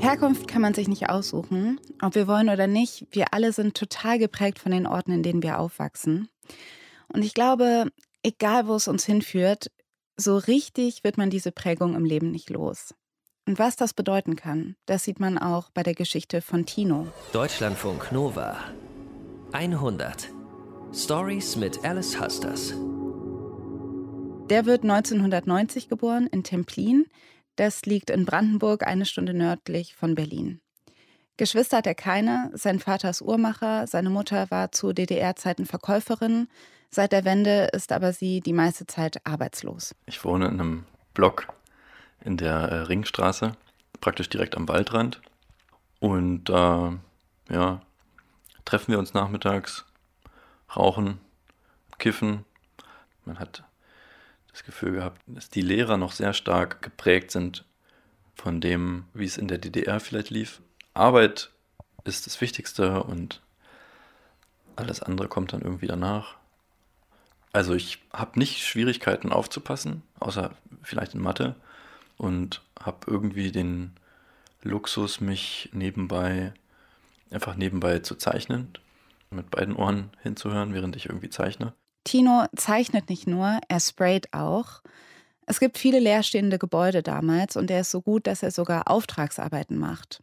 Herkunft kann man sich nicht aussuchen, ob wir wollen oder nicht. Wir alle sind total geprägt von den Orten, in denen wir aufwachsen. Und ich glaube, egal wo es uns hinführt, so richtig wird man diese Prägung im Leben nicht los. Und was das bedeuten kann, das sieht man auch bei der Geschichte von Tino. Deutschlandfunk Nova 100 Stories mit Alice Husters. Der wird 1990 geboren in Templin. Das liegt in Brandenburg, eine Stunde nördlich von Berlin. Geschwister hat er keine. Sein Vater ist Uhrmacher, seine Mutter war zu DDR-Zeiten Verkäuferin. Seit der Wende ist aber sie die meiste Zeit arbeitslos. Ich wohne in einem Block in der äh, Ringstraße, praktisch direkt am Waldrand. Und da, äh, ja, treffen wir uns nachmittags, rauchen, kiffen. Man hat das Gefühl gehabt, dass die Lehrer noch sehr stark geprägt sind von dem, wie es in der DDR vielleicht lief. Arbeit ist das Wichtigste und alles andere kommt dann irgendwie danach. Also ich habe nicht Schwierigkeiten aufzupassen, außer vielleicht in Mathe und habe irgendwie den Luxus, mich nebenbei, einfach nebenbei zu zeichnen, mit beiden Ohren hinzuhören, während ich irgendwie zeichne. Tino zeichnet nicht nur, er sprayt auch. Es gibt viele leerstehende Gebäude damals und er ist so gut, dass er sogar Auftragsarbeiten macht.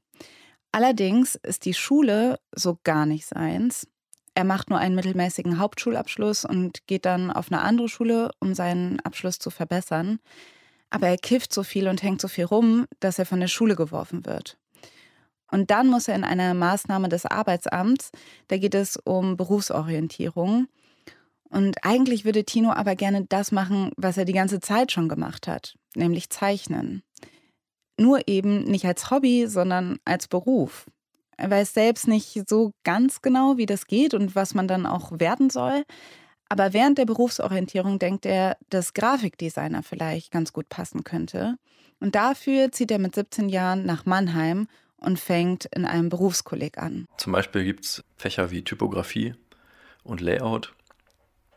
Allerdings ist die Schule so gar nicht seins. Er macht nur einen mittelmäßigen Hauptschulabschluss und geht dann auf eine andere Schule, um seinen Abschluss zu verbessern. Aber er kifft so viel und hängt so viel rum, dass er von der Schule geworfen wird. Und dann muss er in einer Maßnahme des Arbeitsamts, da geht es um Berufsorientierung. Und eigentlich würde Tino aber gerne das machen, was er die ganze Zeit schon gemacht hat, nämlich zeichnen. Nur eben nicht als Hobby, sondern als Beruf. Er weiß selbst nicht so ganz genau, wie das geht und was man dann auch werden soll. Aber während der Berufsorientierung denkt er, dass Grafikdesigner vielleicht ganz gut passen könnte. Und dafür zieht er mit 17 Jahren nach Mannheim und fängt in einem Berufskolleg an. Zum Beispiel gibt es Fächer wie Typografie und Layout.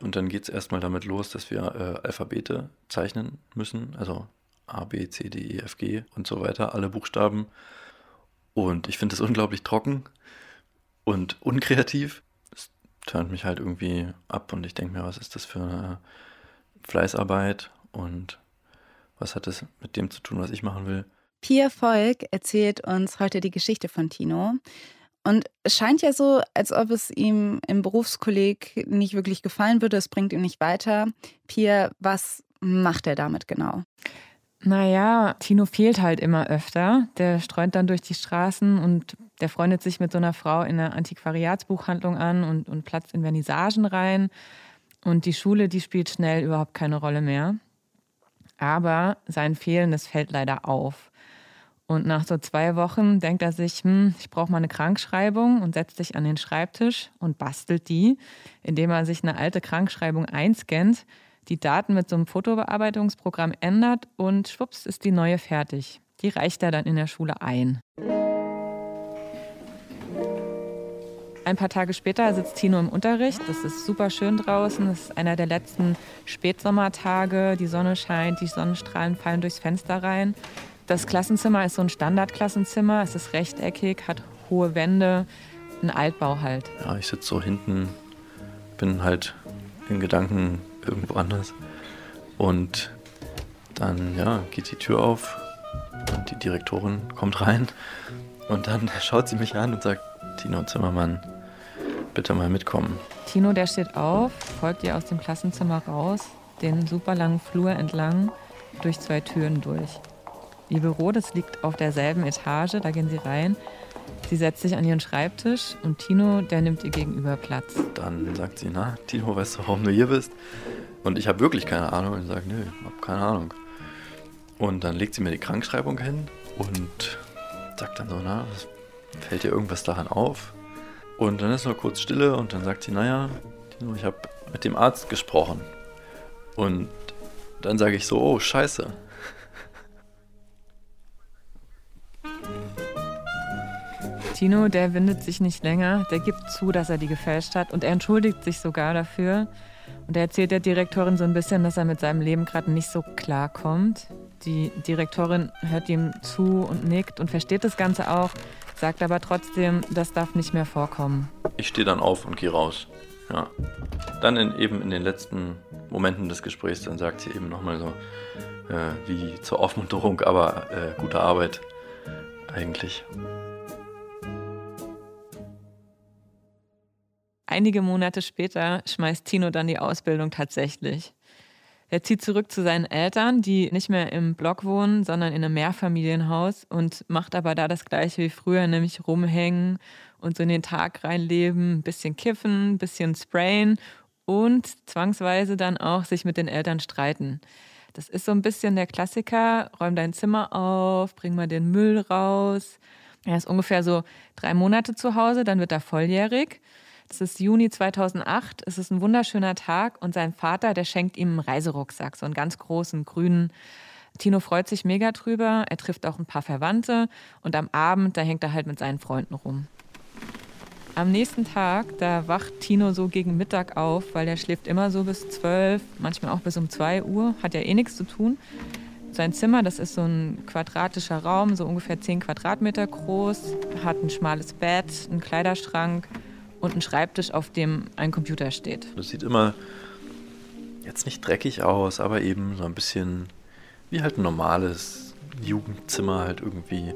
Und dann geht es erstmal damit los, dass wir äh, Alphabete zeichnen müssen. Also A, B, C, D, E, F, G und so weiter, alle Buchstaben. Und ich finde es unglaublich trocken und unkreativ. Es turnt mich halt irgendwie ab und ich denke mir, was ist das für eine Fleißarbeit und was hat das mit dem zu tun, was ich machen will. Pia Volk erzählt uns heute die Geschichte von Tino. Und es scheint ja so, als ob es ihm im Berufskolleg nicht wirklich gefallen würde. Es bringt ihn nicht weiter. Pia, was macht er damit genau? Naja, Tino fehlt halt immer öfter. Der streunt dann durch die Straßen und der freundet sich mit so einer Frau in einer Antiquariatsbuchhandlung an und, und platzt in Vernissagen rein. Und die Schule, die spielt schnell überhaupt keine Rolle mehr. Aber sein Fehlen, das fällt leider auf. Und nach so zwei Wochen denkt er sich, hm, ich brauche mal eine Krankschreibung und setzt sich an den Schreibtisch und bastelt die, indem er sich eine alte Krankschreibung einscannt die Daten mit so einem Fotobearbeitungsprogramm ändert und schwupps ist die neue fertig. Die reicht er dann in der Schule ein. Ein paar Tage später sitzt Tino im Unterricht. Das ist super schön draußen. Das ist einer der letzten Spätsommertage. Die Sonne scheint, die Sonnenstrahlen fallen durchs Fenster rein. Das Klassenzimmer ist so ein Standardklassenzimmer. Es ist rechteckig, hat hohe Wände, ein Altbau halt. Ja, ich sitze so hinten, bin halt in Gedanken irgendwo anders. Und dann ja, geht die Tür auf und die Direktorin kommt rein und dann schaut sie mich an und sagt, Tino Zimmermann, bitte mal mitkommen. Tino, der steht auf, folgt ihr aus dem Klassenzimmer raus, den super langen Flur entlang, durch zwei Türen durch. Ihr Büro, das liegt auf derselben Etage, da gehen sie rein. Sie setzt sich an ihren Schreibtisch und Tino, der nimmt ihr gegenüber Platz. Dann sagt sie, na, Tino, weißt du, warum du hier bist? Und ich habe wirklich keine Ahnung. Und sage, nö, hab keine Ahnung. Und dann legt sie mir die Krankschreibung hin und sagt dann so, na, fällt dir irgendwas daran auf? Und dann ist noch kurz Stille und dann sagt sie, naja, Tino, ich habe mit dem Arzt gesprochen. Und dann sage ich so, oh, scheiße. Tino, der windet sich nicht länger, der gibt zu, dass er die gefälscht hat und er entschuldigt sich sogar dafür. Und er erzählt der Direktorin so ein bisschen, dass er mit seinem Leben gerade nicht so klarkommt. Die Direktorin hört ihm zu und nickt und versteht das Ganze auch, sagt aber trotzdem, das darf nicht mehr vorkommen. Ich stehe dann auf und gehe raus. Ja. Dann in, eben in den letzten Momenten des Gesprächs, dann sagt sie eben nochmal so, äh, wie zur Aufmunterung, aber äh, gute Arbeit eigentlich. Einige Monate später schmeißt Tino dann die Ausbildung tatsächlich. Er zieht zurück zu seinen Eltern, die nicht mehr im Block wohnen, sondern in einem Mehrfamilienhaus und macht aber da das gleiche wie früher, nämlich rumhängen und so in den Tag reinleben, ein bisschen kiffen, ein bisschen sprayen und zwangsweise dann auch sich mit den Eltern streiten. Das ist so ein bisschen der Klassiker, räum dein Zimmer auf, bring mal den Müll raus. Er ist ungefähr so drei Monate zu Hause, dann wird er volljährig. Es ist Juni 2008, es ist ein wunderschöner Tag und sein Vater, der schenkt ihm einen Reiserucksack, so einen ganz großen grünen. Tino freut sich mega drüber, er trifft auch ein paar Verwandte und am Abend, da hängt er halt mit seinen Freunden rum. Am nächsten Tag, da wacht Tino so gegen Mittag auf, weil er schläft immer so bis 12, manchmal auch bis um 2 Uhr, hat ja eh nichts zu tun. Sein Zimmer, das ist so ein quadratischer Raum, so ungefähr 10 Quadratmeter groß, hat ein schmales Bett, einen Kleiderschrank, und ein Schreibtisch, auf dem ein Computer steht. Das sieht immer jetzt nicht dreckig aus, aber eben so ein bisschen wie halt ein normales Jugendzimmer halt irgendwie.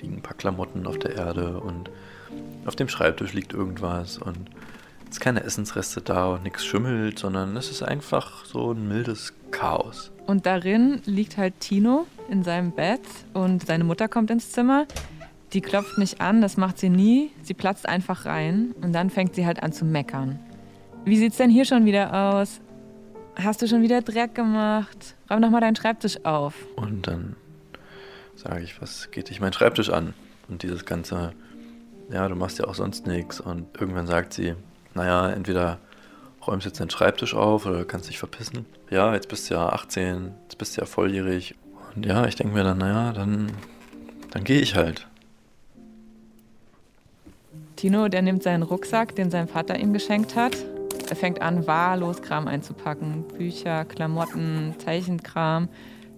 Liegen ein paar Klamotten auf der Erde und auf dem Schreibtisch liegt irgendwas und es sind keine Essensreste da und nichts schimmelt, sondern es ist einfach so ein mildes Chaos. Und darin liegt halt Tino in seinem Bett und seine Mutter kommt ins Zimmer. Die klopft nicht an, das macht sie nie. Sie platzt einfach rein und dann fängt sie halt an zu meckern. Wie sieht's denn hier schon wieder aus? Hast du schon wieder Dreck gemacht? Räum doch mal deinen Schreibtisch auf. Und dann sage ich, was geht dich mein Schreibtisch an? Und dieses ganze, ja, du machst ja auch sonst nichts. Und irgendwann sagt sie, naja, entweder räumst jetzt deinen Schreibtisch auf oder kannst dich verpissen. Ja, jetzt bist du ja 18, jetzt bist du ja volljährig. Und ja, ich denke mir dann, naja, dann, dann gehe ich halt. Tino, der nimmt seinen Rucksack, den sein Vater ihm geschenkt hat. Er fängt an, wahllos Kram einzupacken. Bücher, Klamotten, Zeichenkram.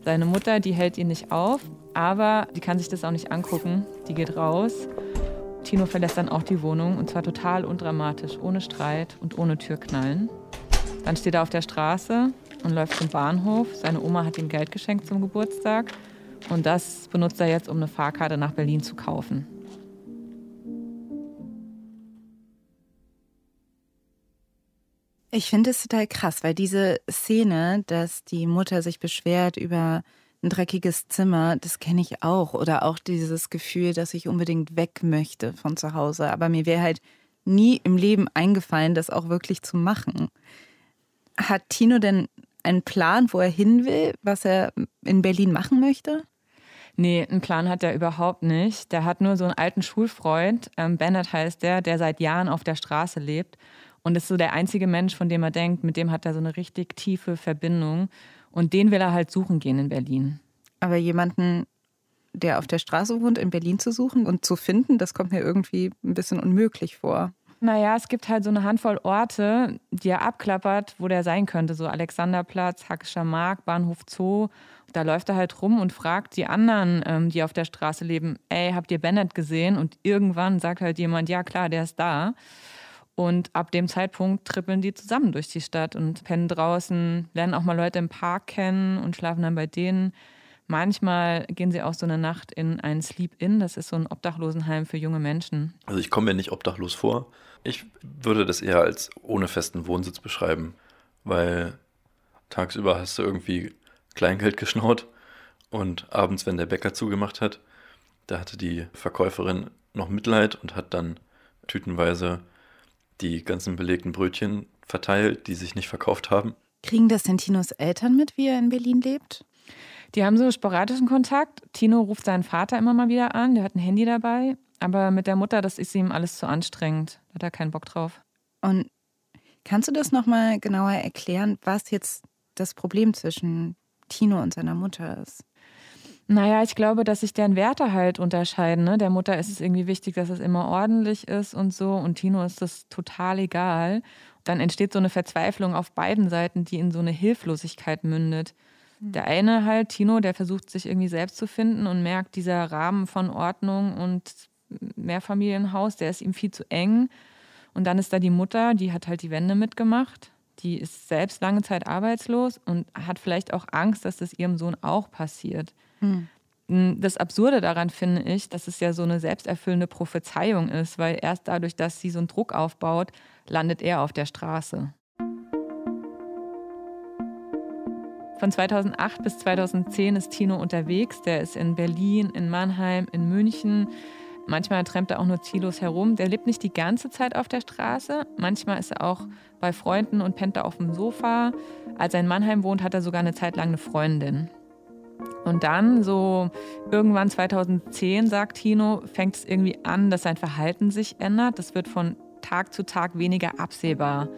Seine Mutter, die hält ihn nicht auf, aber die kann sich das auch nicht angucken. Die geht raus. Tino verlässt dann auch die Wohnung und zwar total undramatisch, ohne Streit und ohne Türknallen. Dann steht er auf der Straße und läuft zum Bahnhof. Seine Oma hat ihm Geld geschenkt zum Geburtstag und das benutzt er jetzt, um eine Fahrkarte nach Berlin zu kaufen. Ich finde es total krass, weil diese Szene, dass die Mutter sich beschwert über ein dreckiges Zimmer, das kenne ich auch. Oder auch dieses Gefühl, dass ich unbedingt weg möchte von zu Hause. Aber mir wäre halt nie im Leben eingefallen, das auch wirklich zu machen. Hat Tino denn einen Plan, wo er hin will, was er in Berlin machen möchte? Nee, einen Plan hat er überhaupt nicht. Der hat nur so einen alten Schulfreund, ähm, Bennett heißt der, der seit Jahren auf der Straße lebt. Und ist so der einzige Mensch, von dem er denkt, mit dem hat er so eine richtig tiefe Verbindung. Und den will er halt suchen gehen in Berlin. Aber jemanden, der auf der Straße wohnt, in Berlin zu suchen und zu finden, das kommt mir irgendwie ein bisschen unmöglich vor. Naja, es gibt halt so eine Handvoll Orte, die er abklappert, wo der sein könnte. So Alexanderplatz, Hackischer Markt, Bahnhof Zoo. Da läuft er halt rum und fragt die anderen, ähm, die auf der Straße leben, ey, habt ihr Bennett gesehen? Und irgendwann sagt halt jemand, ja klar, der ist da. Und ab dem Zeitpunkt trippeln die zusammen durch die Stadt und pennen draußen, lernen auch mal Leute im Park kennen und schlafen dann bei denen. Manchmal gehen sie auch so eine Nacht in ein Sleep-In, das ist so ein Obdachlosenheim für junge Menschen. Also ich komme mir nicht obdachlos vor. Ich würde das eher als ohne festen Wohnsitz beschreiben, weil tagsüber hast du irgendwie Kleingeld geschnaut und abends, wenn der Bäcker zugemacht hat, da hatte die Verkäuferin noch Mitleid und hat dann tütenweise die ganzen belegten Brötchen verteilt, die sich nicht verkauft haben. Kriegen das denn Tinos Eltern mit, wie er in Berlin lebt? Die haben so sporadischen Kontakt. Tino ruft seinen Vater immer mal wieder an, der hat ein Handy dabei. Aber mit der Mutter, das ist ihm alles zu anstrengend. Da hat er keinen Bock drauf. Und kannst du das nochmal genauer erklären, was jetzt das Problem zwischen Tino und seiner Mutter ist? Naja, ich glaube, dass sich deren Werte halt unterscheiden. Ne? Der Mutter ist es irgendwie wichtig, dass es immer ordentlich ist und so. Und Tino ist das total egal. Dann entsteht so eine Verzweiflung auf beiden Seiten, die in so eine Hilflosigkeit mündet. Der eine halt, Tino, der versucht sich irgendwie selbst zu finden und merkt, dieser Rahmen von Ordnung und Mehrfamilienhaus, der ist ihm viel zu eng. Und dann ist da die Mutter, die hat halt die Wände mitgemacht. Die ist selbst lange Zeit arbeitslos und hat vielleicht auch Angst, dass das ihrem Sohn auch passiert. Hm. Das Absurde daran finde ich, dass es ja so eine selbsterfüllende Prophezeiung ist, weil erst dadurch, dass sie so einen Druck aufbaut, landet er auf der Straße. Von 2008 bis 2010 ist Tino unterwegs. Der ist in Berlin, in Mannheim, in München. Manchmal trampt er auch nur ziellos herum. Der lebt nicht die ganze Zeit auf der Straße. Manchmal ist er auch bei Freunden und pennt da auf dem Sofa. Als er in Mannheim wohnt, hat er sogar eine Zeit lang eine Freundin. Und dann, so irgendwann 2010, sagt Tino, fängt es irgendwie an, dass sein Verhalten sich ändert. Das wird von Tag zu Tag weniger absehbar.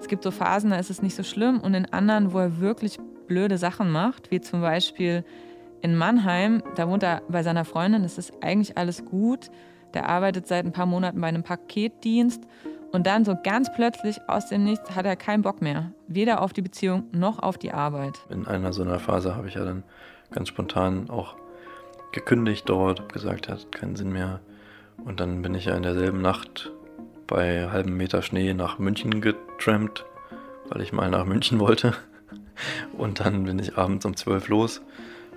Es gibt so Phasen, da ist es nicht so schlimm und in anderen, wo er wirklich blöde Sachen macht, wie zum Beispiel in Mannheim, da wohnt er bei seiner Freundin, das ist eigentlich alles gut. Der arbeitet seit ein paar Monaten bei einem Paketdienst und dann so ganz plötzlich aus dem Nichts hat er keinen Bock mehr. Weder auf die Beziehung noch auf die Arbeit. In einer so einer Phase habe ich ja dann ganz spontan auch gekündigt dort, gesagt, hat keinen Sinn mehr. Und dann bin ich ja in derselben Nacht bei halbem Meter Schnee nach München getrampt, weil ich mal nach München wollte. Und dann bin ich abends um 12 los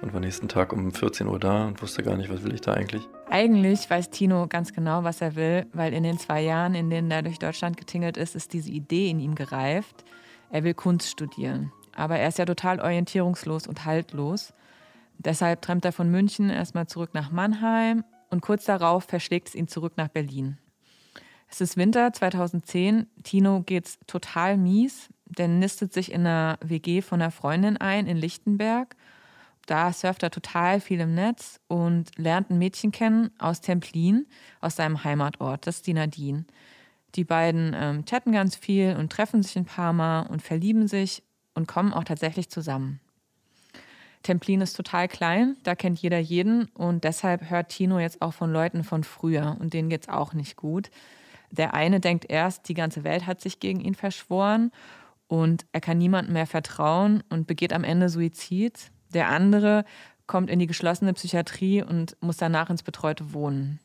und war nächsten Tag um 14 Uhr da und wusste gar nicht, was will ich da eigentlich. Eigentlich weiß Tino ganz genau, was er will, weil in den zwei Jahren, in denen er durch Deutschland getingelt ist, ist diese Idee in ihm gereift. Er will Kunst studieren. Aber er ist ja total orientierungslos und haltlos. Deshalb trampt er von München erstmal zurück nach Mannheim und kurz darauf verschlägt es ihn zurück nach Berlin. Es ist Winter 2010. Tino geht's total mies. Der nistet sich in einer WG von einer Freundin ein in Lichtenberg. Da surft er total viel im Netz und lernt ein Mädchen kennen aus Templin, aus seinem Heimatort. Das ist die Nadine. Die beiden ähm, chatten ganz viel und treffen sich ein paar Mal und verlieben sich und kommen auch tatsächlich zusammen. Templin ist total klein, da kennt jeder jeden und deshalb hört Tino jetzt auch von Leuten von früher und denen geht es auch nicht gut. Der eine denkt erst, die ganze Welt hat sich gegen ihn verschworen und er kann niemandem mehr vertrauen und begeht am Ende Suizid. Der andere kommt in die geschlossene Psychiatrie und muss danach ins betreute Wohnen.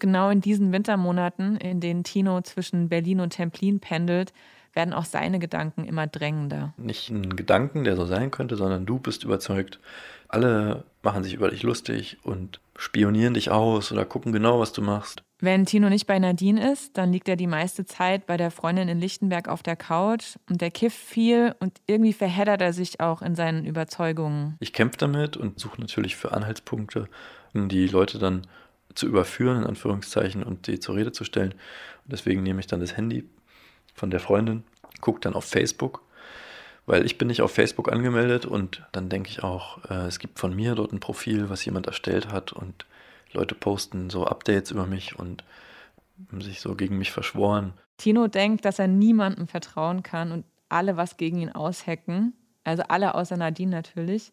Genau in diesen Wintermonaten, in denen Tino zwischen Berlin und Templin pendelt, werden auch seine Gedanken immer drängender. Nicht ein Gedanken, der so sein könnte, sondern du bist überzeugt, alle machen sich über dich lustig und spionieren dich aus oder gucken genau, was du machst. Wenn Tino nicht bei Nadine ist, dann liegt er die meiste Zeit bei der Freundin in Lichtenberg auf der Couch und der kifft viel und irgendwie verheddert er sich auch in seinen Überzeugungen. Ich kämpfe damit und suche natürlich für Anhaltspunkte, um die Leute dann zu überführen, in Anführungszeichen, und die zur Rede zu stellen. Und deswegen nehme ich dann das Handy von der Freundin, gucke dann auf Facebook, weil ich bin nicht auf Facebook angemeldet und dann denke ich auch, äh, es gibt von mir dort ein Profil, was jemand erstellt hat und Leute posten so Updates über mich und haben sich so gegen mich verschworen. Tino denkt, dass er niemandem vertrauen kann und alle was gegen ihn aushacken. Also alle außer Nadine natürlich.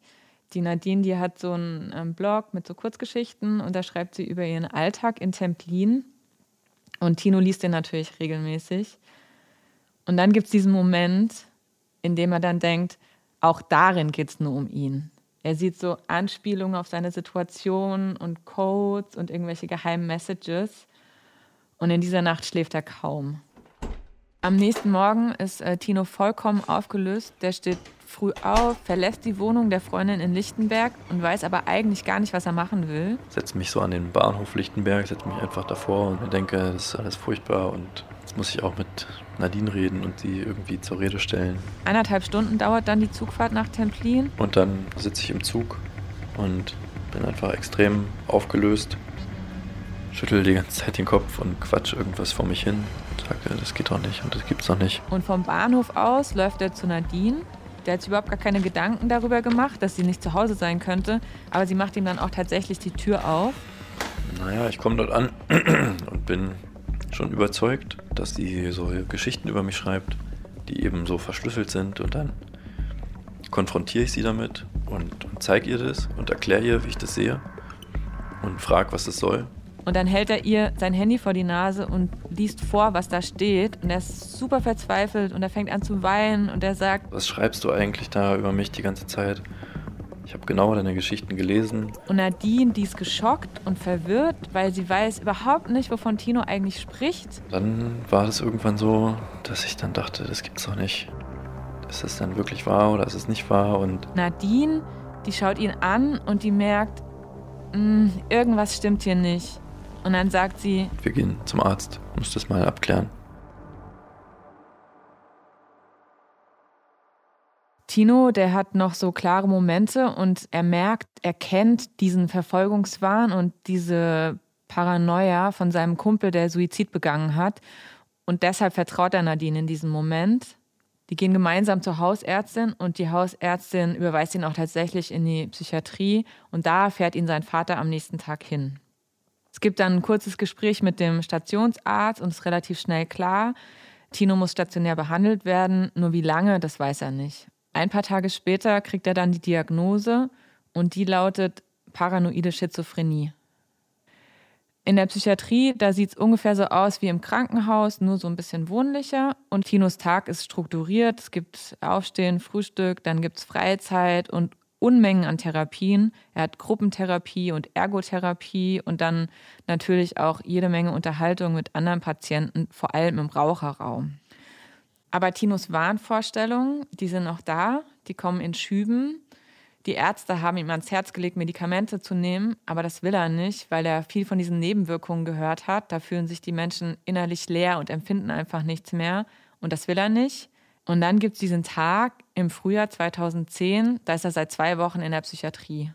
Die Nadine, die hat so einen ähm, Blog mit so Kurzgeschichten und da schreibt sie über ihren Alltag in Templin. Und Tino liest den natürlich regelmäßig. Und dann gibt es diesen Moment, in dem er dann denkt, auch darin geht es nur um ihn. Er sieht so Anspielungen auf seine Situation und Codes und irgendwelche geheimen Messages. Und in dieser Nacht schläft er kaum. Am nächsten Morgen ist äh, Tino vollkommen aufgelöst. Der steht früh auf, verlässt die Wohnung der Freundin in Lichtenberg und weiß aber eigentlich gar nicht, was er machen will. Setze mich so an den Bahnhof Lichtenberg, setze mich einfach davor und denke, das ist alles furchtbar und jetzt muss ich auch mit Nadine reden und sie irgendwie zur Rede stellen. Eineinhalb Stunden dauert dann die Zugfahrt nach Templin. Und dann sitze ich im Zug und bin einfach extrem aufgelöst, schüttel die ganze Zeit den Kopf und quatsch irgendwas vor mich hin und sage, das geht doch nicht und das gibt's doch nicht. Und vom Bahnhof aus läuft er zu Nadine. Der hat sich überhaupt gar keine Gedanken darüber gemacht, dass sie nicht zu Hause sein könnte. Aber sie macht ihm dann auch tatsächlich die Tür auf. Naja, ich komme dort an und bin schon überzeugt, dass sie so Geschichten über mich schreibt, die eben so verschlüsselt sind und dann konfrontiere ich sie damit und, zeige ihr das und erkläre ihr, wie ich das sehe und frage, was das soll. Und dann hält er ihr sein Handy vor die Nase und liest vor, was da steht. Und er ist super verzweifelt und er fängt an zu weinen und er sagt: Was schreibst du eigentlich da über mich die ganze Zeit? Ich habe genau deine Geschichten gelesen. Und Nadine, die ist geschockt und verwirrt, weil sie weiß überhaupt nicht, wovon Tino eigentlich spricht. Dann war es irgendwann so, dass ich dann dachte, das gibt's doch nicht. Ist das dann wirklich wahr oder ist es nicht wahr? Und Nadine, die schaut ihn an und die merkt, "Mm, irgendwas stimmt hier nicht. Und dann sagt sie, wir gehen zum Arzt, muss das mal abklären. Tino, der hat noch so klare Momente und er merkt, er kennt diesen Verfolgungswahn und diese Paranoia von seinem Kumpel, der Suizid begangen hat. Und deshalb vertraut er Nadine in diesem Moment. Die gehen gemeinsam zur Hausärztin und die Hausärztin überweist ihn auch tatsächlich in die Psychiatrie und da fährt ihn sein Vater am nächsten Tag hin. Es gibt dann ein kurzes Gespräch mit dem Stationsarzt und es ist relativ schnell klar, Tino muss stationär behandelt werden, nur wie lange, das weiß er nicht. Ein paar Tage später kriegt er dann die Diagnose und die lautet paranoide Schizophrenie. In der Psychiatrie, da sieht es ungefähr so aus wie im Krankenhaus, nur so ein bisschen wohnlicher. Und Tinos Tag ist strukturiert. Es gibt Aufstehen, Frühstück, dann gibt es Freizeit und Unmengen an Therapien. Er hat Gruppentherapie und Ergotherapie und dann natürlich auch jede Menge Unterhaltung mit anderen Patienten, vor allem im Raucherraum. Aber Tinos Wahnvorstellungen, die sind noch da, die kommen in Schüben. Die Ärzte haben ihm ans Herz gelegt, Medikamente zu nehmen, aber das will er nicht, weil er viel von diesen Nebenwirkungen gehört hat. Da fühlen sich die Menschen innerlich leer und empfinden einfach nichts mehr. Und das will er nicht. Und dann gibt es diesen Tag im Frühjahr 2010, da ist er seit zwei Wochen in der Psychiatrie.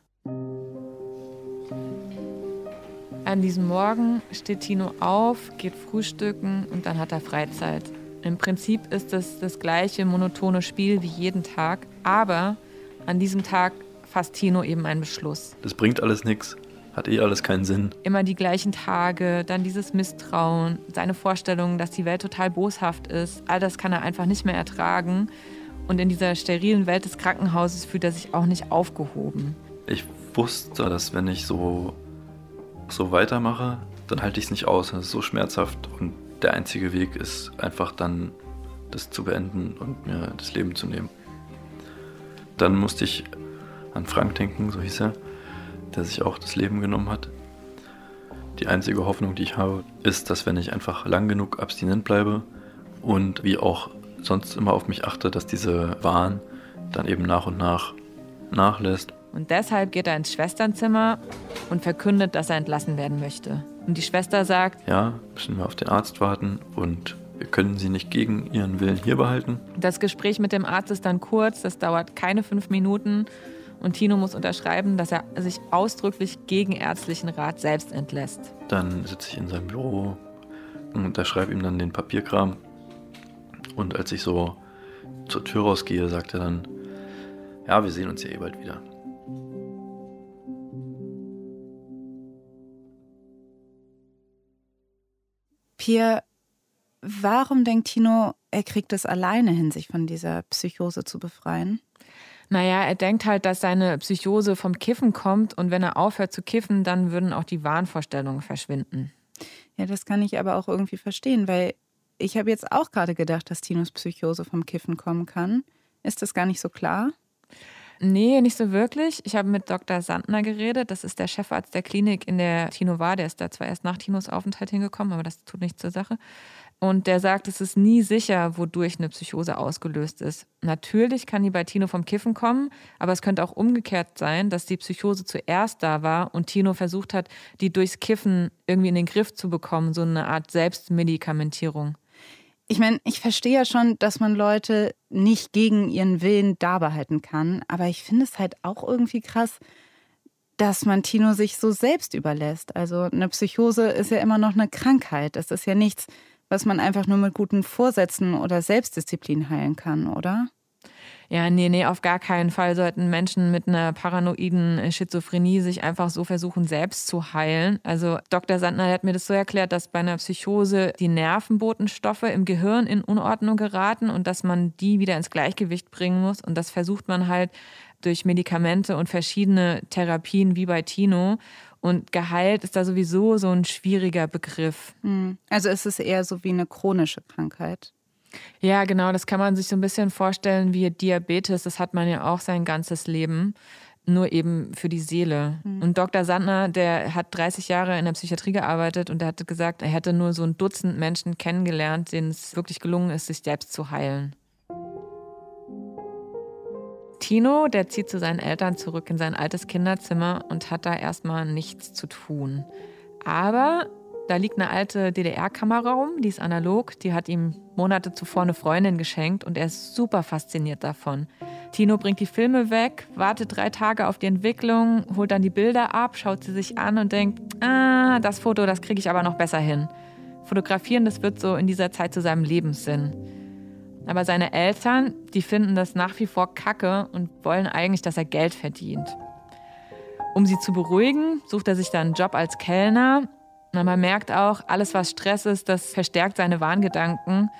An diesem Morgen steht Tino auf, geht frühstücken und dann hat er Freizeit. Im Prinzip ist es das gleiche monotone Spiel wie jeden Tag, aber an diesem Tag fasst Tino eben einen Beschluss. Das bringt alles nichts, hat eh alles keinen Sinn. Immer die gleichen Tage, dann dieses Misstrauen, seine Vorstellung, dass die Welt total boshaft ist. All das kann er einfach nicht mehr ertragen. Und in dieser sterilen Welt des Krankenhauses fühlt er sich auch nicht aufgehoben. Ich wusste, dass wenn ich so, so weitermache, dann halte ich es nicht aus. Das ist so schmerzhaft und der einzige Weg ist einfach dann das zu beenden und mir das Leben zu nehmen. Dann musste ich an Frank denken, so hieß er, der sich auch das Leben genommen hat. Die einzige Hoffnung, die ich habe, ist, dass wenn ich einfach lang genug abstinent bleibe und wie auch sonst immer auf mich achte, dass diese Wahn dann eben nach und nach nachlässt. Und deshalb geht er ins Schwesternzimmer und verkündet, dass er entlassen werden möchte. Und die Schwester sagt, Ja, müssen wir auf den Arzt warten und wir können sie nicht gegen ihren Willen hier behalten. das Gespräch mit dem Arzt ist dann kurz, das dauert keine fünf Minuten. Und Tino muss unterschreiben, dass er sich ausdrücklich gegen ärztlichen Rat selbst entlässt. Dann sitze ich in seinem Büro und unterschreibe ihm dann den Papierkram. Und als ich so zur Tür rausgehe, sagt er dann, ja, wir sehen uns ja eh bald wieder. Pierre, warum denkt Tino, er kriegt es alleine hin, sich von dieser Psychose zu befreien? Naja, er denkt halt, dass seine Psychose vom Kiffen kommt und wenn er aufhört zu kiffen, dann würden auch die Wahnvorstellungen verschwinden. Ja, das kann ich aber auch irgendwie verstehen, weil ich habe jetzt auch gerade gedacht, dass Tinos Psychose vom Kiffen kommen kann. Ist das gar nicht so klar? Nee, nicht so wirklich. Ich habe mit Dr. Sandner geredet. Das ist der Chefarzt der Klinik, in der Tino war. Der ist da zwar erst nach Tinos Aufenthalt hingekommen, aber das tut nichts zur Sache. Und der sagt, es ist nie sicher, wodurch eine Psychose ausgelöst ist. Natürlich kann die bei Tino vom Kiffen kommen, aber es könnte auch umgekehrt sein, dass die Psychose zuerst da war und Tino versucht hat, die durchs Kiffen irgendwie in den Griff zu bekommen, so eine Art Selbstmedikamentierung. Ich meine, ich verstehe ja schon, dass man Leute nicht gegen ihren Willen da behalten kann, aber ich finde es halt auch irgendwie krass, dass man Tino sich so selbst überlässt. Also eine Psychose ist ja immer noch eine Krankheit. Es ist ja nichts, was man einfach nur mit guten Vorsätzen oder Selbstdisziplin heilen kann, oder? Ja, nee, nee, auf gar keinen Fall sollten Menschen mit einer paranoiden Schizophrenie sich einfach so versuchen, selbst zu heilen. Also Dr. Sandner hat mir das so erklärt, dass bei einer Psychose die Nervenbotenstoffe im Gehirn in Unordnung geraten und dass man die wieder ins Gleichgewicht bringen muss. Und das versucht man halt durch Medikamente und verschiedene Therapien wie bei Tino. Und geheilt ist da sowieso so ein schwieriger Begriff. Hm. Also ist es eher so wie eine chronische Krankheit. Ja, genau, das kann man sich so ein bisschen vorstellen wie Diabetes. Das hat man ja auch sein ganzes Leben. nur eben für die Seele. Mhm. Und Dr. Sandner, der hat 30 Jahre in der Psychiatrie gearbeitet und er hatte gesagt, er hätte nur so ein Dutzend Menschen kennengelernt, denen es wirklich gelungen ist, sich selbst zu heilen. Tino, der zieht zu seinen Eltern zurück in sein altes Kinderzimmer und hat da erstmal nichts zu tun. Aber da liegt eine alte DDR-Kamera rum, die ist analog, die hat ihm Monate zuvor eine Freundin geschenkt und er ist super fasziniert davon. Tino bringt die Filme weg, wartet drei Tage auf die Entwicklung, holt dann die Bilder ab, schaut sie sich an und denkt, ah, das Foto, das kriege ich aber noch besser hin. Fotografieren, das wird so in dieser Zeit zu seinem Lebenssinn. Aber seine Eltern, die finden das nach wie vor kacke und wollen eigentlich, dass er Geld verdient. Um sie zu beruhigen, sucht er sich dann einen Job als Kellner. Und man merkt auch, alles was Stress ist, das verstärkt seine Warngedanken.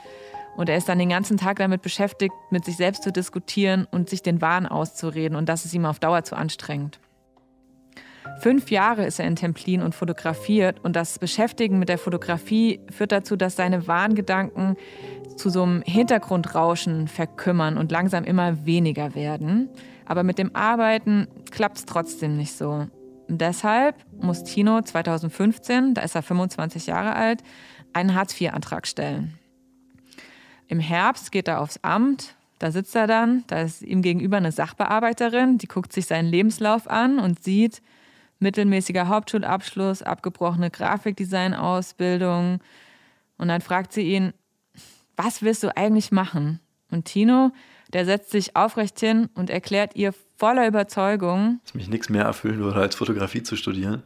Und er ist dann den ganzen Tag damit beschäftigt, mit sich selbst zu diskutieren und sich den Wahn auszureden. Und das ist ihm auf Dauer zu anstrengend. Fünf Jahre ist er in Templin und fotografiert. Und das Beschäftigen mit der Fotografie führt dazu, dass seine Wahngedanken zu so einem Hintergrundrauschen verkümmern und langsam immer weniger werden. Aber mit dem Arbeiten klappt es trotzdem nicht so. Deshalb muss Tino 2015, da ist er 25 Jahre alt, einen Hartz-IV-Antrag stellen. Im Herbst geht er aufs Amt, da sitzt er dann, da ist ihm gegenüber eine Sachbearbeiterin, die guckt sich seinen Lebenslauf an und sieht mittelmäßiger Hauptschulabschluss, abgebrochene Grafikdesign-Ausbildung. Und dann fragt sie ihn, was willst du eigentlich machen? Und Tino, der setzt sich aufrecht hin und erklärt ihr voller Überzeugung, dass mich nichts mehr erfüllen würde, als Fotografie zu studieren.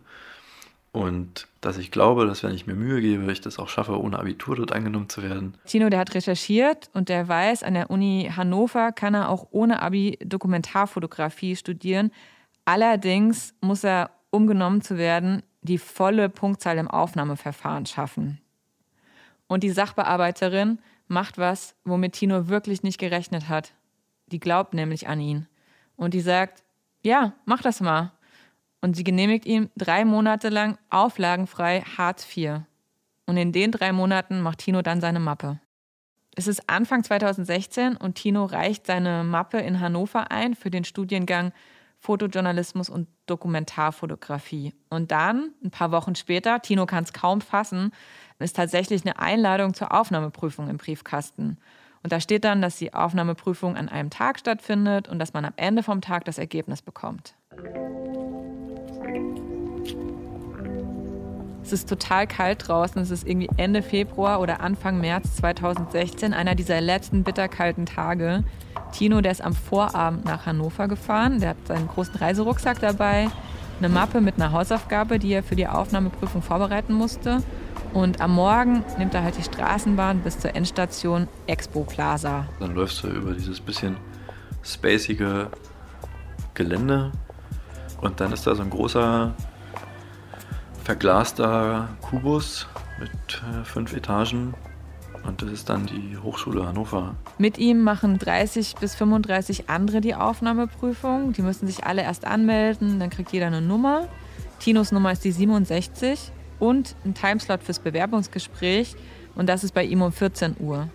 Und dass ich glaube, dass wenn ich mir Mühe gebe, ich das auch schaffe, ohne Abitur dort angenommen zu werden. Tino, der hat recherchiert und der weiß, an der Uni Hannover kann er auch ohne Abi Dokumentarfotografie studieren. Allerdings muss er, um genommen zu werden, die volle Punktzahl im Aufnahmeverfahren schaffen. Und die Sachbearbeiterin macht was, womit Tino wirklich nicht gerechnet hat. Die glaubt nämlich an ihn. Und die sagt, ja, mach das mal. Und sie genehmigt ihm drei Monate lang auflagenfrei Hartz IV. Und in den drei Monaten macht Tino dann seine Mappe. Es ist Anfang 2016 und Tino reicht seine Mappe in Hannover ein für den Studiengang Fotojournalismus und Dokumentarfotografie. Und dann, ein paar Wochen später, Tino kann es kaum fassen, ist tatsächlich eine Einladung zur Aufnahmeprüfung im Briefkasten. Und da steht dann, dass die Aufnahmeprüfung an einem Tag stattfindet und dass man am Ende vom Tag das Ergebnis bekommt. Es ist total kalt draußen. Es ist irgendwie Ende Februar oder Anfang März 2016, einer dieser letzten bitterkalten Tage. Tino, der ist am Vorabend nach Hannover gefahren. Der hat seinen großen Reiserucksack dabei, eine Mappe mit einer Hausaufgabe, die er für die Aufnahmeprüfung vorbereiten musste. Und am Morgen nimmt er halt die Straßenbahn bis zur Endstation Expo Plaza. Dann läufst du über dieses bisschen spacige Gelände und dann ist da so ein großer verglaster Kubus mit äh, fünf Etagen. Und das ist dann die Hochschule Hannover. Mit ihm machen 30 bis 35 andere die Aufnahmeprüfung. Die müssen sich alle erst anmelden, dann kriegt jeder eine Nummer. Tinos Nummer ist die 67 und ein Timeslot fürs Bewerbungsgespräch. Und das ist bei ihm um 14 Uhr.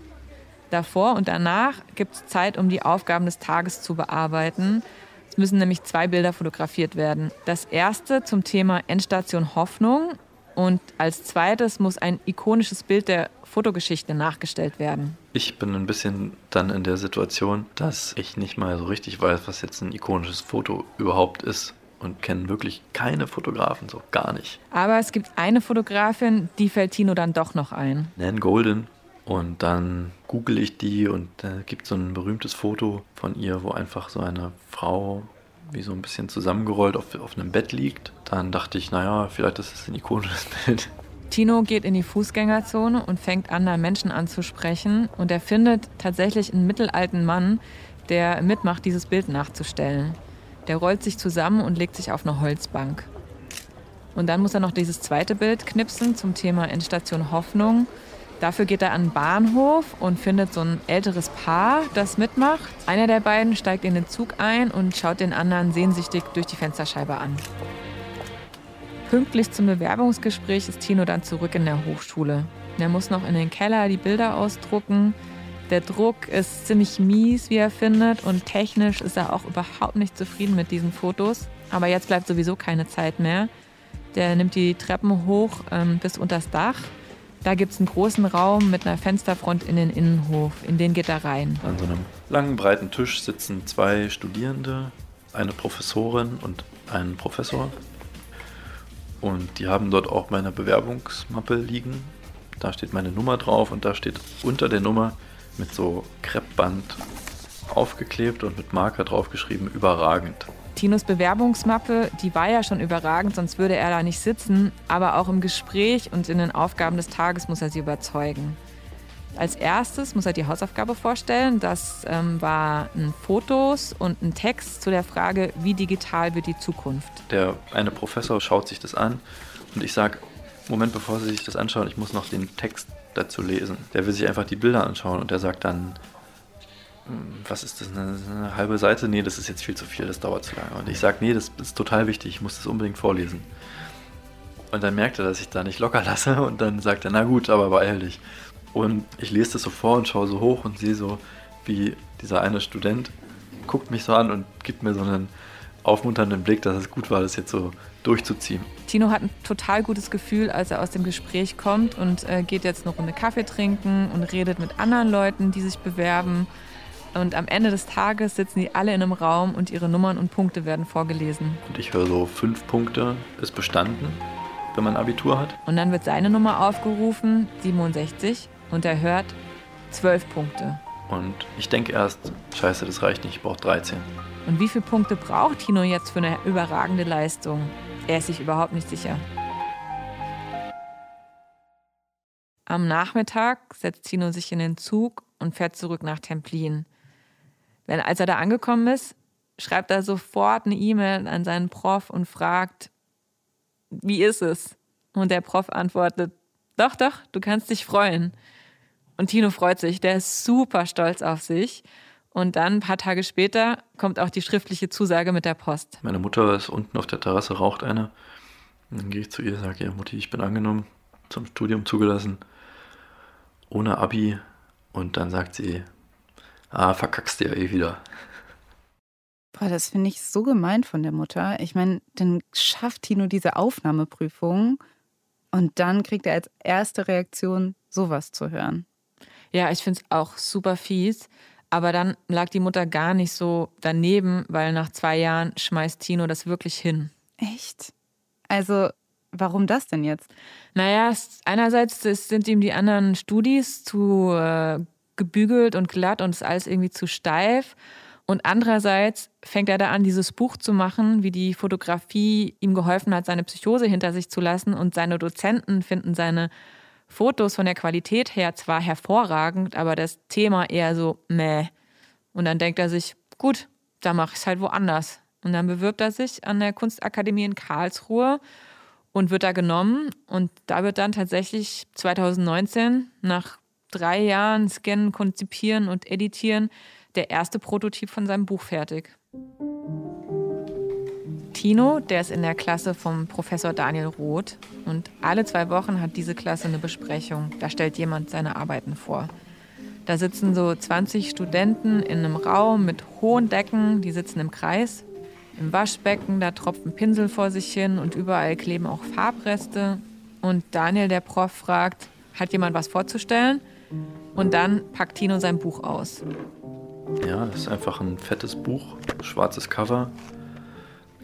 Davor und danach gibt es Zeit, um die Aufgaben des Tages zu bearbeiten. Es müssen nämlich zwei Bilder fotografiert werden. Das erste zum Thema Endstation Hoffnung und als zweites muss ein ikonisches Bild der Fotogeschichte nachgestellt werden. Ich bin ein bisschen dann in der Situation, dass ich nicht mal so richtig weiß, was jetzt ein ikonisches Foto überhaupt ist und kenne wirklich keine Fotografen, so gar nicht. Aber es gibt eine Fotografin, die fällt Tino dann doch noch ein. Nan Golden. Und dann google ich die und da gibt es so ein berühmtes Foto von ihr, wo einfach so eine Frau wie so ein bisschen zusammengerollt auf, auf einem Bett liegt. Dann dachte ich, naja, vielleicht ist es ein ikonisches Bild. Tino geht in die Fußgängerzone und fängt an, da Menschen anzusprechen. Und er findet tatsächlich einen mittelalten Mann, der mitmacht, dieses Bild nachzustellen. Der rollt sich zusammen und legt sich auf eine Holzbank. Und dann muss er noch dieses zweite Bild knipsen zum Thema Endstation Hoffnung. Dafür geht er an den Bahnhof und findet so ein älteres Paar, das mitmacht. Einer der beiden steigt in den Zug ein und schaut den anderen sehnsüchtig durch die Fensterscheibe an. Pünktlich zum Bewerbungsgespräch ist Tino dann zurück in der Hochschule. Er muss noch in den Keller die Bilder ausdrucken. Der Druck ist ziemlich mies, wie er findet, und technisch ist er auch überhaupt nicht zufrieden mit diesen Fotos. Aber jetzt bleibt sowieso keine Zeit mehr. Der nimmt die Treppen hoch ähm, bis unters Dach. Da gibt es einen großen Raum mit einer Fensterfront in den Innenhof. In den geht er rein. An so einem langen, breiten Tisch sitzen zwei Studierende, eine Professorin und ein Professor. Und die haben dort auch meine Bewerbungsmappe liegen. Da steht meine Nummer drauf und da steht unter der Nummer mit so Kreppband aufgeklebt und mit Marker draufgeschrieben, überragend. Tinos Bewerbungsmappe, die war ja schon überragend, sonst würde er da nicht sitzen. Aber auch im Gespräch und in den Aufgaben des Tages muss er sie überzeugen. Als erstes muss er die Hausaufgabe vorstellen. Das ähm, waren Fotos und ein Text zu der Frage, wie digital wird die Zukunft. Der eine Professor schaut sich das an und ich sage, Moment, bevor Sie sich das anschauen, ich muss noch den Text dazu lesen. Der will sich einfach die Bilder anschauen und der sagt dann, was ist das, eine, eine, halbe Seite? Nee, das ist jetzt viel zu viel, das dauert zu lange. Und ich sage, nee, das ist total wichtig, ich muss das unbedingt vorlesen. Und dann merkt er, dass ich da nicht locker lasse und dann sagt er, na gut, aber beeil dich. Und ich lese das so vor und schaue so hoch und sehe so, wie dieser eine Student guckt mich so an und gibt mir so einen aufmunternden Blick, dass es gut war, das jetzt so durchzuziehen. Tino hat ein total gutes Gefühl, als er aus dem Gespräch kommt und äh, geht jetzt eine Runde Kaffee trinken und redet mit anderen Leuten, die sich bewerben. Und am Ende des Tages sitzen die alle in einem Raum und ihre Nummern und Punkte werden vorgelesen. Und ich höre so, fünf Punkte ist bestanden, wenn man Abitur hat. Und dann wird seine Nummer aufgerufen, 67, und er hört zwölf Punkte. Und ich denke erst, scheiße, das reicht nicht, ich brauche 13. Und wie viele Punkte braucht Tino jetzt für eine überragende Leistung? Er ist sich überhaupt nicht sicher. Am Nachmittag setzt Tino sich in den Zug und fährt zurück nach Templin. Wenn, als er da angekommen ist, schreibt er sofort eine E-Mail an seinen Prof und fragt, wie ist es? Und der Prof antwortet, doch, doch, du kannst dich freuen. Und Tino freut sich, der ist super stolz auf sich. Und dann ein paar Tage später kommt auch die schriftliche Zusage mit der Post. Meine Mutter ist unten auf der Terrasse, raucht eine. Dann gehe ich zu ihr, sage, ja Mutti, ich bin angenommen, zum Studium zugelassen, ohne Abi. Und dann sagt sie, ah, verkackst du ja eh wieder. Boah, das finde ich so gemein von der Mutter. Ich meine, dann schafft Tino diese Aufnahmeprüfung und dann kriegt er als erste Reaktion sowas zu hören. Ja, ich finde es auch super fies. Aber dann lag die Mutter gar nicht so daneben, weil nach zwei Jahren schmeißt Tino das wirklich hin. Echt? Also, warum das denn jetzt? Naja, einerseits sind ihm die anderen Studis zu äh, gebügelt und glatt und ist alles irgendwie zu steif. Und andererseits fängt er da an, dieses Buch zu machen, wie die Fotografie ihm geholfen hat, seine Psychose hinter sich zu lassen. Und seine Dozenten finden seine Fotos von der Qualität her zwar hervorragend, aber das Thema eher so meh. Und dann denkt er sich, gut, da mache ich es halt woanders. Und dann bewirbt er sich an der Kunstakademie in Karlsruhe und wird da genommen. Und da wird dann tatsächlich 2019 nach drei Jahren Scannen, Konzipieren und Editieren der erste Prototyp von seinem Buch fertig. Tino, der ist in der Klasse vom Professor Daniel Roth. Und alle zwei Wochen hat diese Klasse eine Besprechung. Da stellt jemand seine Arbeiten vor. Da sitzen so 20 Studenten in einem Raum mit hohen Decken, die sitzen im Kreis. Im Waschbecken, da tropft ein Pinsel vor sich hin und überall kleben auch Farbreste. Und Daniel, der Prof, fragt, hat jemand was vorzustellen? Und dann packt Tino sein Buch aus. Ja, das ist einfach ein fettes Buch, schwarzes Cover,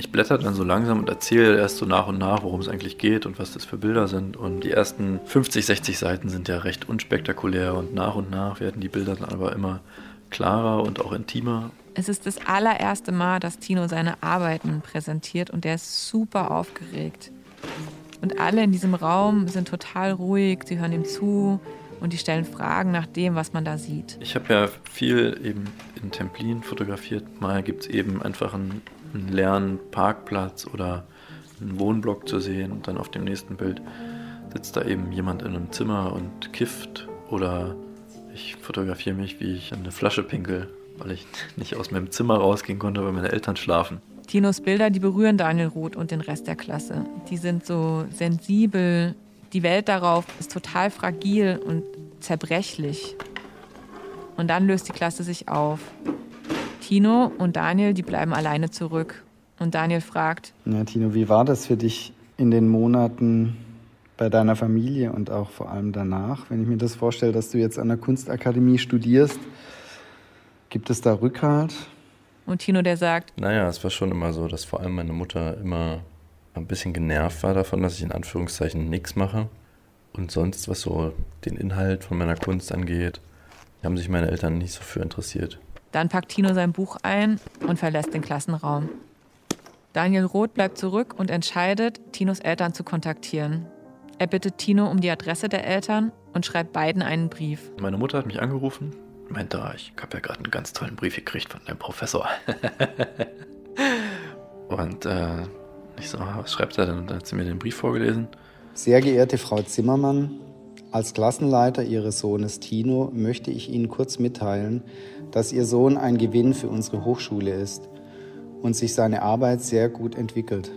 ich blätter dann so langsam und erzähle erst so nach und nach, worum es eigentlich geht und was das für Bilder sind. Und die ersten 50, 60 Seiten sind ja recht unspektakulär und nach und nach werden die Bilder dann aber immer klarer und auch intimer. Es ist das allererste Mal, dass Tino seine Arbeiten präsentiert und der ist super aufgeregt. Und alle in diesem Raum sind total ruhig, sie hören ihm zu und die stellen Fragen nach dem, was man da sieht. Ich habe ja viel eben in Templin fotografiert. Mal gibt es eben einfach ein einen leeren Parkplatz oder einen Wohnblock zu sehen und dann auf dem nächsten Bild sitzt da eben jemand in einem Zimmer und kifft oder ich fotografiere mich, wie ich eine Flasche pinkel, weil ich nicht aus meinem Zimmer rausgehen konnte, weil meine Eltern schlafen. Tinos Bilder, die berühren Daniel Roth und den Rest der Klasse. Die sind so sensibel. Die Welt darauf ist total fragil und zerbrechlich. Und dann löst die Klasse sich auf. Tino und Daniel, die bleiben alleine zurück. Und Daniel fragt: Ja, Tino, wie war das für dich in den Monaten bei deiner Familie und auch vor allem danach? Wenn ich mir das vorstelle, dass du jetzt an der Kunstakademie studierst, gibt es da Rückhalt? Und Tino, der sagt: Naja, es war schon immer so, dass vor allem meine Mutter immer ein bisschen genervt war davon, dass ich in Anführungszeichen nichts mache. Und sonst, was so den Inhalt von meiner Kunst angeht, haben sich meine Eltern nicht so für interessiert. Dann packt Tino sein Buch ein und verlässt den Klassenraum. Daniel Roth bleibt zurück und entscheidet, Tinos Eltern zu kontaktieren. Er bittet Tino um die Adresse der Eltern und schreibt beiden einen Brief. Meine Mutter hat mich angerufen, meinte, ah, ich habe ja gerade einen ganz tollen Brief gekriegt von deinem Professor. und äh, ich so, ah, was schreibt er denn? Und dann hat sie mir den Brief vorgelesen. Sehr geehrte Frau Zimmermann, als Klassenleiter Ihres Sohnes Tino möchte ich Ihnen kurz mitteilen, dass Ihr Sohn ein Gewinn für unsere Hochschule ist und sich seine Arbeit sehr gut entwickelt.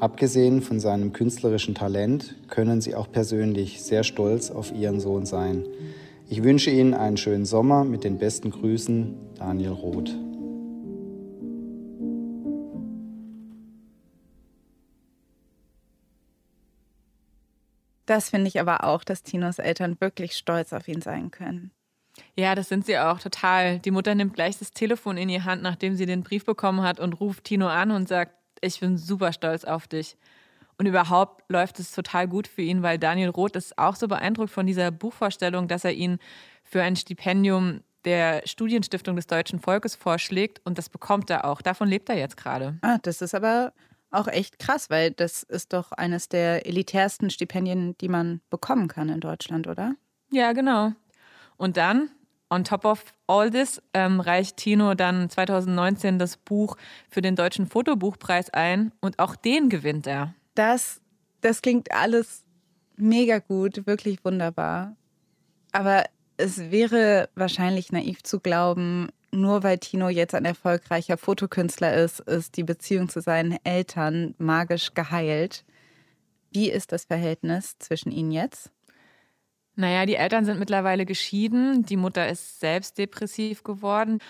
Abgesehen von seinem künstlerischen Talent können Sie auch persönlich sehr stolz auf Ihren Sohn sein. Ich wünsche Ihnen einen schönen Sommer mit den besten Grüßen, Daniel Roth. Das finde ich aber auch, dass Tinos Eltern wirklich stolz auf ihn sein können. Ja, das sind sie auch total. Die Mutter nimmt gleich das Telefon in die Hand, nachdem sie den Brief bekommen hat und ruft Tino an und sagt, ich bin super stolz auf dich. Und überhaupt läuft es total gut für ihn, weil Daniel Roth ist auch so beeindruckt von dieser Buchvorstellung, dass er ihn für ein Stipendium der Studienstiftung des deutschen Volkes vorschlägt und das bekommt er auch. Davon lebt er jetzt gerade. Ah, das ist aber auch echt krass, weil das ist doch eines der elitärsten Stipendien, die man bekommen kann in Deutschland, oder? Ja, genau. Und dann, on top of all this, ähm, reicht Tino dann 2019 das Buch für den Deutschen Fotobuchpreis ein und auch den gewinnt er. Das, das klingt alles mega gut, wirklich wunderbar. Aber es wäre wahrscheinlich naiv zu glauben, nur weil Tino jetzt ein erfolgreicher Fotokünstler ist, ist die Beziehung zu seinen Eltern magisch geheilt. Wie ist das Verhältnis zwischen ihnen jetzt? Naja, die Eltern sind mittlerweile geschieden. Die Mutter ist selbst depressiv geworden.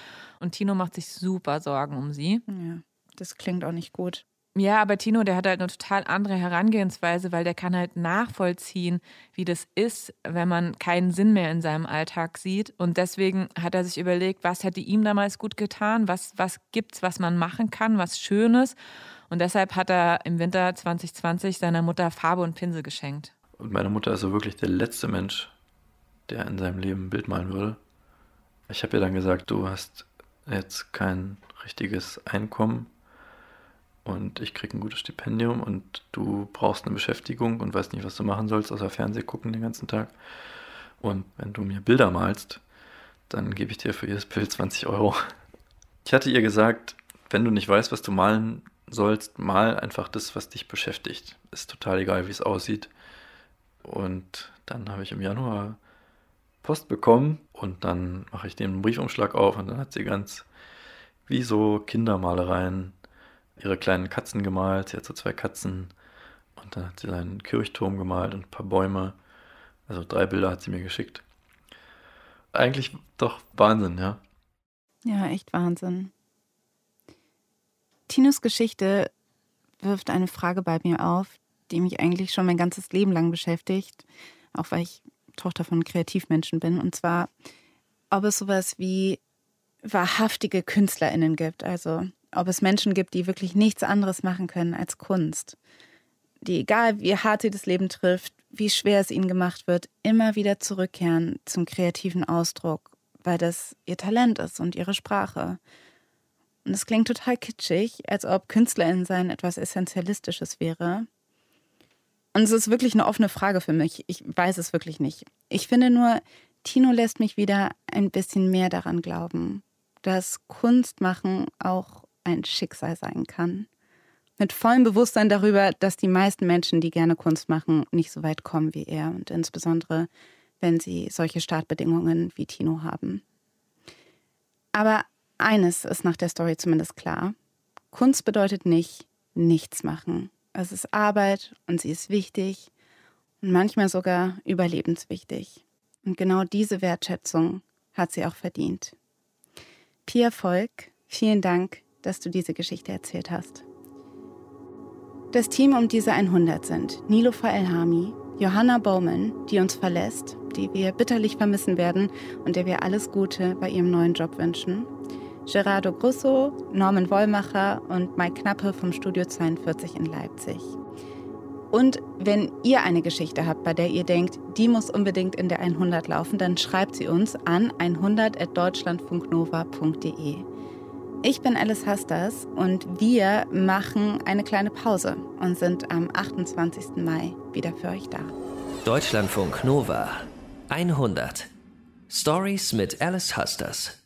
Und Tino macht sich super Sorgen um sie. Ja, das klingt auch nicht gut. Ja, aber Tino, der hat halt eine total andere Herangehensweise, weil der kann halt nachvollziehen, wie das ist, wenn man keinen Sinn mehr in seinem Alltag sieht. Und deswegen hat er sich überlegt, was hätte ihm damals gut getan, was, was gibt's, was man machen kann, was Schönes. Und deshalb hat er im Winter 2020 seiner Mutter Farbe und Pinsel geschenkt. Und meine Mutter ist so wirklich der letzte Mensch, der in seinem Leben ein Bild malen würde. Ich habe ihr dann gesagt, du hast jetzt kein richtiges Einkommen und ich kriege ein gutes Stipendium und du brauchst eine Beschäftigung und weißt nicht, was du machen sollst, außer Fernseh gucken den ganzen Tag. Und wenn du mir Bilder malst, dann gebe ich dir für jedes Bild 20 Euro. Ich hatte ihr gesagt, wenn du nicht weißt, was du malen sollst, mal einfach das, was dich beschäftigt. Ist total egal, wie es aussieht. Und dann habe ich im Januar Post bekommen und dann mache ich den Briefumschlag auf und dann hat sie ganz wie so Kindermalereien ihre kleinen Katzen gemalt. Sie hat so zwei Katzen und dann hat sie einen Kirchturm gemalt und ein paar Bäume. Also drei Bilder hat sie mir geschickt. Eigentlich doch Wahnsinn, ja. Ja, echt Wahnsinn. Tinos Geschichte wirft eine Frage bei mir auf, die mich eigentlich schon mein ganzes Leben lang beschäftigt, auch weil ich Tochter von Kreativmenschen bin. Und zwar, ob es sowas wie wahrhaftige KünstlerInnen gibt. Also ob es Menschen gibt, die wirklich nichts anderes machen können als Kunst. Die, egal wie hart sie das Leben trifft, wie schwer es ihnen gemacht wird, immer wieder zurückkehren zum kreativen Ausdruck, weil das ihr Talent ist und ihre Sprache. Und es klingt total kitschig, als ob KünstlerInnen sein etwas Essentialistisches wäre. Und es ist wirklich eine offene Frage für mich. Ich weiß es wirklich nicht. Ich finde nur, Tino lässt mich wieder ein bisschen mehr daran glauben, dass Kunst machen auch ein Schicksal sein kann. Mit vollem Bewusstsein darüber, dass die meisten Menschen, die gerne Kunst machen, nicht so weit kommen wie er und insbesondere, wenn sie solche Startbedingungen wie Tino haben. Aber eines ist nach der Story zumindest klar. Kunst bedeutet nicht nichts machen. Es ist Arbeit und sie ist wichtig und manchmal sogar überlebenswichtig. Und genau diese Wertschätzung hat sie auch verdient. Pia Volk, vielen Dank, dass du diese Geschichte erzählt hast. Das Team um diese 100 sind Nilofa Elhami, Johanna Bowman, die uns verlässt, die wir bitterlich vermissen werden und der wir alles Gute bei ihrem neuen Job wünschen. Gerardo Grusso, Norman Wollmacher und Mike Knappe vom Studio 42 in Leipzig. Und wenn ihr eine Geschichte habt, bei der ihr denkt, die muss unbedingt in der 100 laufen, dann schreibt sie uns an 100.deutschlandfunknova.de. Ich bin Alice Hasters und wir machen eine kleine Pause und sind am 28. Mai wieder für euch da. Deutschlandfunk Nova 100 Stories mit Alice Hasters.